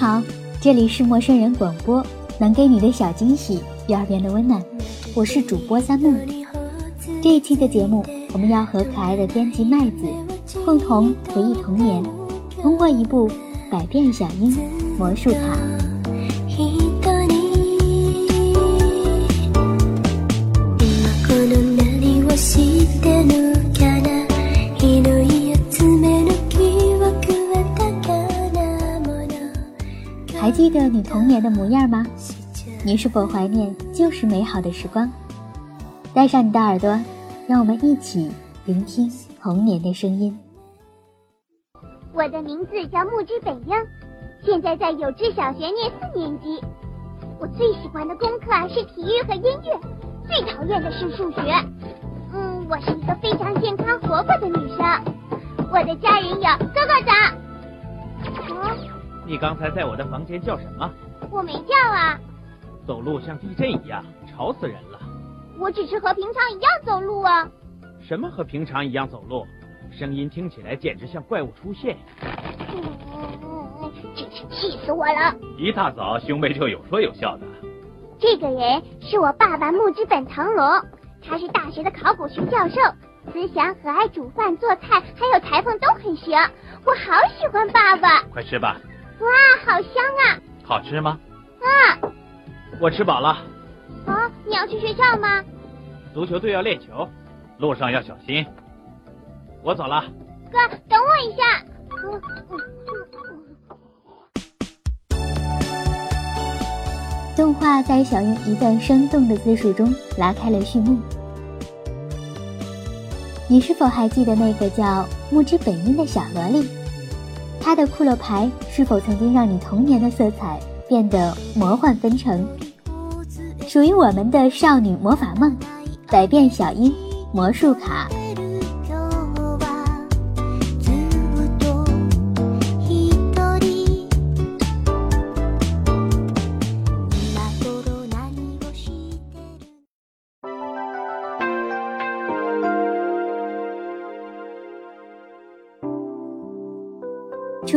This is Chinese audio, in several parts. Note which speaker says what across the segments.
Speaker 1: 好，这里是陌生人广播，能给你的小惊喜，幼儿园的温暖。我是主播三木。这一期的节目，我们要和可爱的编辑麦子共同回忆童年，通过一部《百变小樱魔术卡》。还记得你童年的模样吗？你是否怀念旧时美好的时光？带上你的耳朵，让我们一起聆听童年的声音。
Speaker 2: 我的名字叫木之本樱，现在在有志小学念四年级。我最喜欢的功课是体育和音乐，最讨厌的是数学。嗯，我是一个非常健康活泼的女生。我的家人有哥哥嫂。
Speaker 3: 啊。你刚才在我的房间叫什么？
Speaker 2: 我没叫啊。
Speaker 3: 走路像地震一样，吵死人了。
Speaker 2: 我只是和平常一样走路啊。
Speaker 3: 什么和平常一样走路？声音听起来简直像怪物出现。
Speaker 2: 嗯，真是气死我了。
Speaker 3: 一大早兄妹就有说有笑的。
Speaker 2: 这个人是我爸爸木之本藤龙，他是大学的考古学教授，思想和爱煮饭做菜，还有裁缝都很行。我好喜欢爸爸。
Speaker 3: 快吃吧。
Speaker 2: 哇，好香啊！
Speaker 3: 好吃吗？
Speaker 2: 啊，
Speaker 3: 我吃饱了。
Speaker 2: 啊，你要去学校吗？
Speaker 3: 足球队要练球，路上要小心。我走了。
Speaker 2: 哥，等我一下。
Speaker 1: 动画在小樱一段生动的自述中拉开了序幕。你是否还记得那个叫木之本樱的小萝莉？他的骷髅牌是否曾经让你童年的色彩变得魔幻纷呈？属于我们的少女魔法梦，百变小樱魔术卡。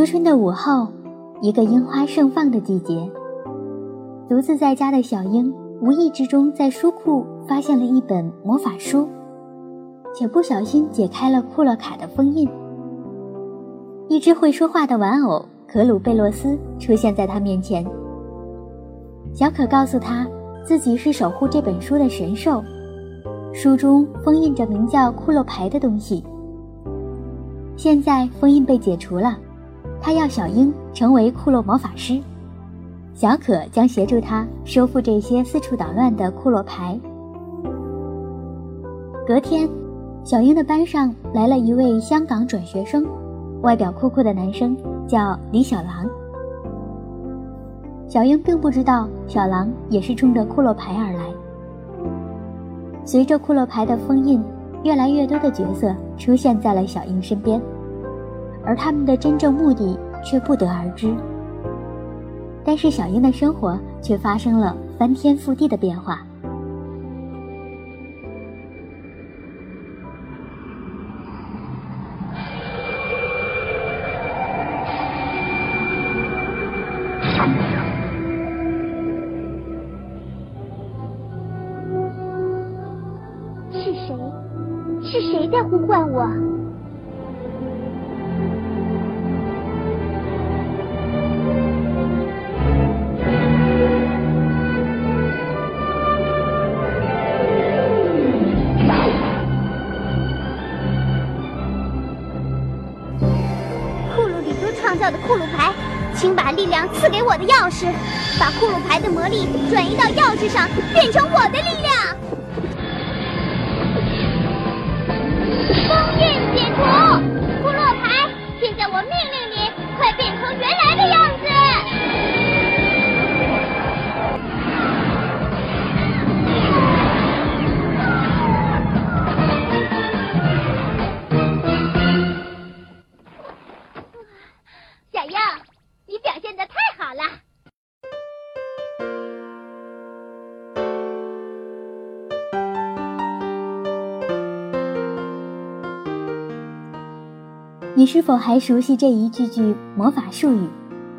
Speaker 1: 初春的午后，一个樱花盛放的季节。独自在家的小樱，无意之中在书库发现了一本魔法书，且不小心解开了库洛卡的封印。一只会说话的玩偶可鲁贝洛斯出现在他面前。小可告诉他，自己是守护这本书的神兽，书中封印着名叫库洛牌的东西。现在封印被解除了。他要小樱成为库洛魔法师，小可将协助他收复这些四处捣乱的库洛牌。隔天，小樱的班上来了一位香港转学生，外表酷酷的男生叫李小狼。小樱并不知道小狼也是冲着库洛牌而来。随着库洛牌的封印，越来越多的角色出现在了小樱身边。而他们的真正目的却不得而知。但是小英的生活却发生了翻天覆地的变化。
Speaker 2: 力量赐给我的钥匙，把骷髅牌的魔力转移到钥匙上，变成我的力量。
Speaker 1: 你是否还熟悉这一句句魔法术语？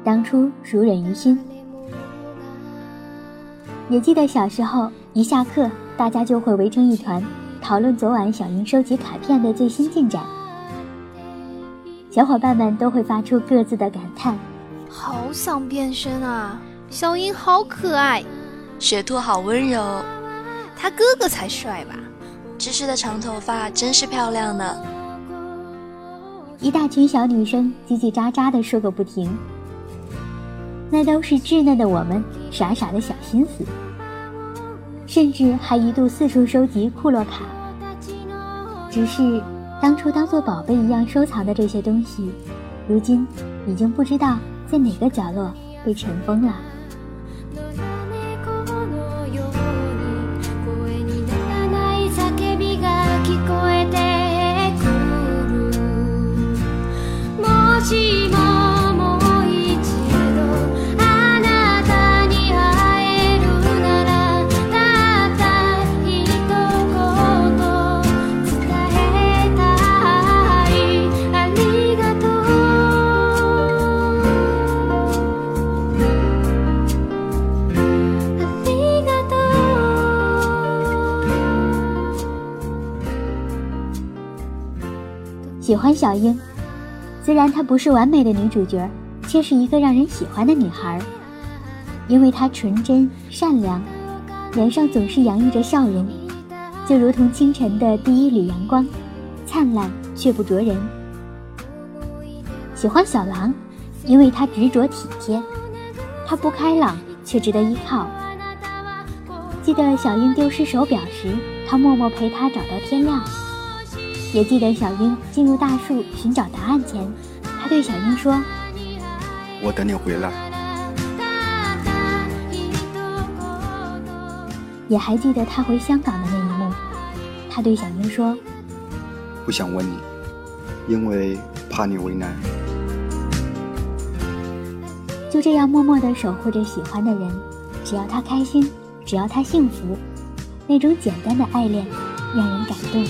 Speaker 1: 当初熟稔于心。也记得小时候，一下课，大家就会围成一团，讨论昨晚小英收集卡片的最新进展。小伙伴们都会发出各自的感叹：“
Speaker 4: 好想变身啊！小英好可爱，
Speaker 5: 雪兔好温柔，
Speaker 4: 他哥哥才帅吧？
Speaker 5: 芝士的长头发真是漂亮呢。”
Speaker 1: 一大群小女生叽叽喳喳的说个不停。那都是稚嫩的我们傻傻的小心思，甚至还一度四处收集库洛卡。只是当初当做宝贝一样收藏的这些东西，如今已经不知道在哪个角落被尘封了。喜欢小樱，虽然她不是完美的女主角，却是一个让人喜欢的女孩。因为她纯真善良，脸上总是洋溢着笑容，就如同清晨的第一缕阳光，灿烂却不灼人。喜欢小狼，因为他执着体贴，他不开朗却值得依靠。记得小樱丢失手表时，他默默陪她找到天亮。也记得小樱进入大树寻找答案前，他对小樱说：“
Speaker 6: 我等你回来。”
Speaker 1: 也还记得他回香港的那一幕，他对小英说：“
Speaker 6: 不想问你，因为怕你为难。”
Speaker 1: 就这样默默的守护着喜欢的人，只要他开心，只要他幸福，那种简单的爱恋让人感动。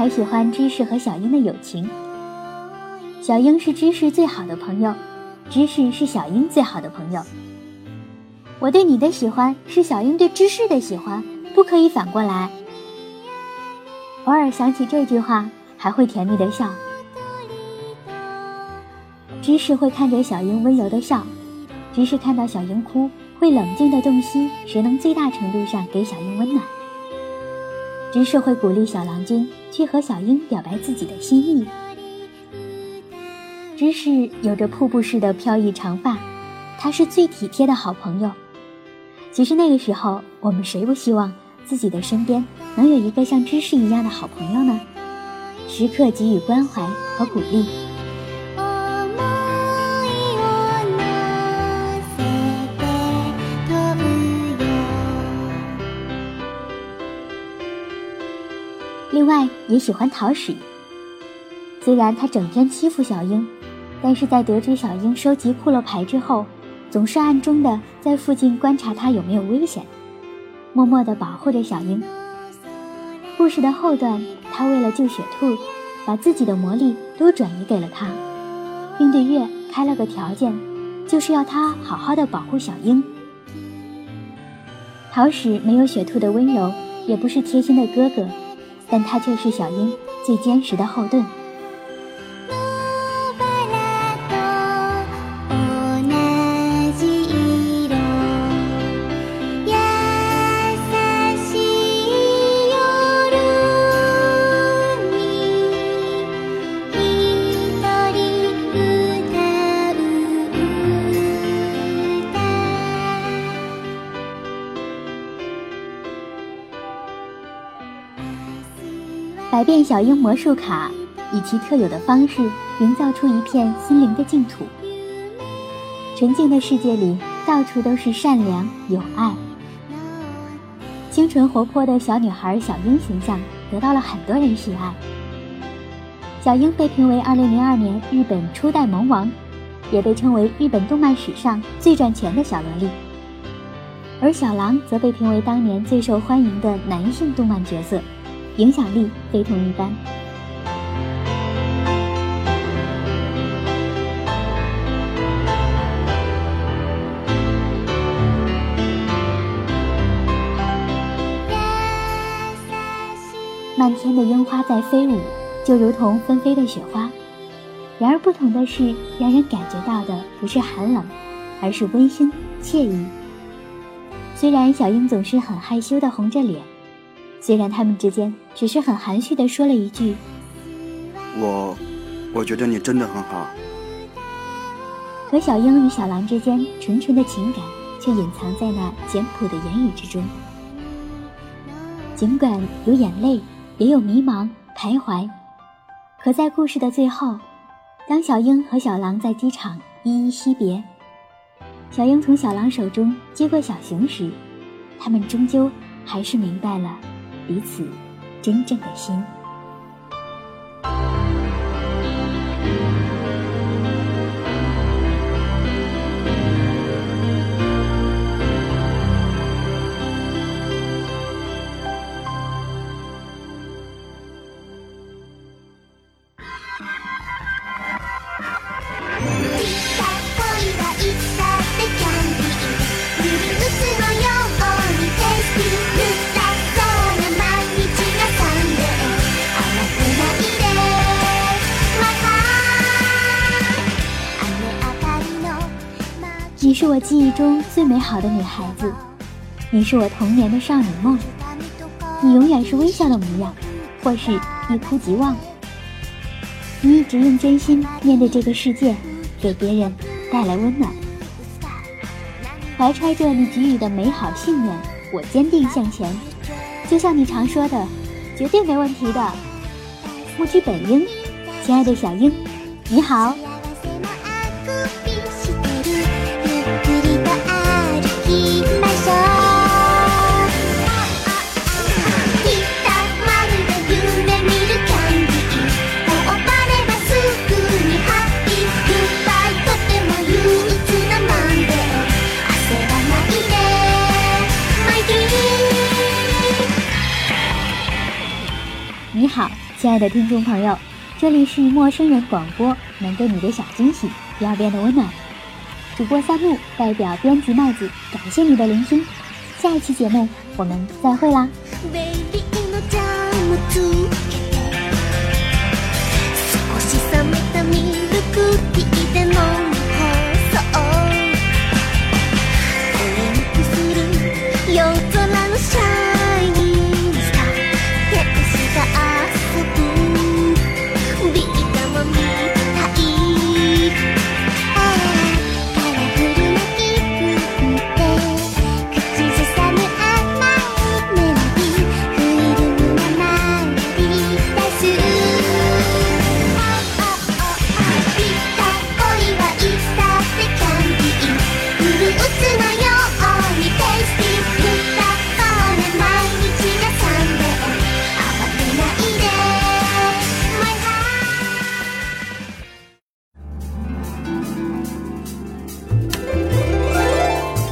Speaker 1: 还喜欢芝士和小樱的友情。小樱是芝士最好的朋友，芝士是小樱最好的朋友。我对你的喜欢是小樱对芝士的喜欢，不可以反过来。偶尔想起这句话，还会甜蜜的笑。芝士会看着小樱温柔的笑，芝士看到小樱哭，会冷静的洞悉谁能最大程度上给小樱温暖。芝士会鼓励小郎君去和小樱表白自己的心意。芝士有着瀑布式的飘逸长发，他是最体贴的好朋友。其实那个时候，我们谁不希望自己的身边能有一个像芝士一样的好朋友呢？时刻给予关怀和鼓励。也喜欢讨屎。虽然他整天欺负小樱，但是在得知小樱收集骷髅牌之后，总是暗中的在附近观察她有没有危险，默默的保护着小樱。故事的后段，他为了救雪兔，把自己的魔力都转移给了他，并对月开了个条件，就是要他好好的保护小樱。桃矢没有雪兔的温柔，也不是贴心的哥哥，但他却是小樱最坚实的后盾。百变小樱魔术卡以其特有的方式营造出一片心灵的净土。纯净的世界里，到处都是善良有爱。清纯活泼的小女孩小樱形象得到了很多人喜爱。小樱被评为2002年日本初代萌王，也被称为日本动漫史上最赚钱的小萝莉。而小狼则被评为当年最受欢迎的男性动漫角色。影响力非同一般。漫天的樱花在飞舞，就如同纷飞的雪花。然而不同的是，让人感觉到的不是寒冷，而是温馨惬意。虽然小樱总是很害羞的红着脸。虽然他们之间只是很含蓄的说了一句：“
Speaker 6: 我，我觉得你真的很好。”
Speaker 1: 可小英与小狼之间纯纯的情感却隐藏在那简朴的言语之中。尽管有眼泪，也有迷茫徘徊，可在故事的最后，当小英和小狼在机场依依惜别，小英从小狼手中接过小熊时，他们终究还是明白了。彼此真正的心。是我记忆中最美好的女孩子，你是我童年的少女梦，你永远是微笑的模样，或是一哭即忘。你一直用真心面对这个世界，给别人带来温暖。怀揣着你给予的美好信念，我坚定向前。就像你常说的，绝对没问题的。木之本樱，亲爱的小樱，你好。你好，亲爱的听众朋友，这里是陌生人广播，能给你的小惊喜，要变得温暖。主播三木代表编辑麦子，感谢你的聆听。下一期节目我们再会啦。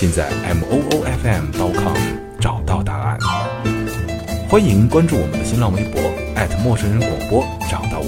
Speaker 7: 现在 moofm.com 找到答案。欢迎关注我们的新浪微博陌生人广播，找到。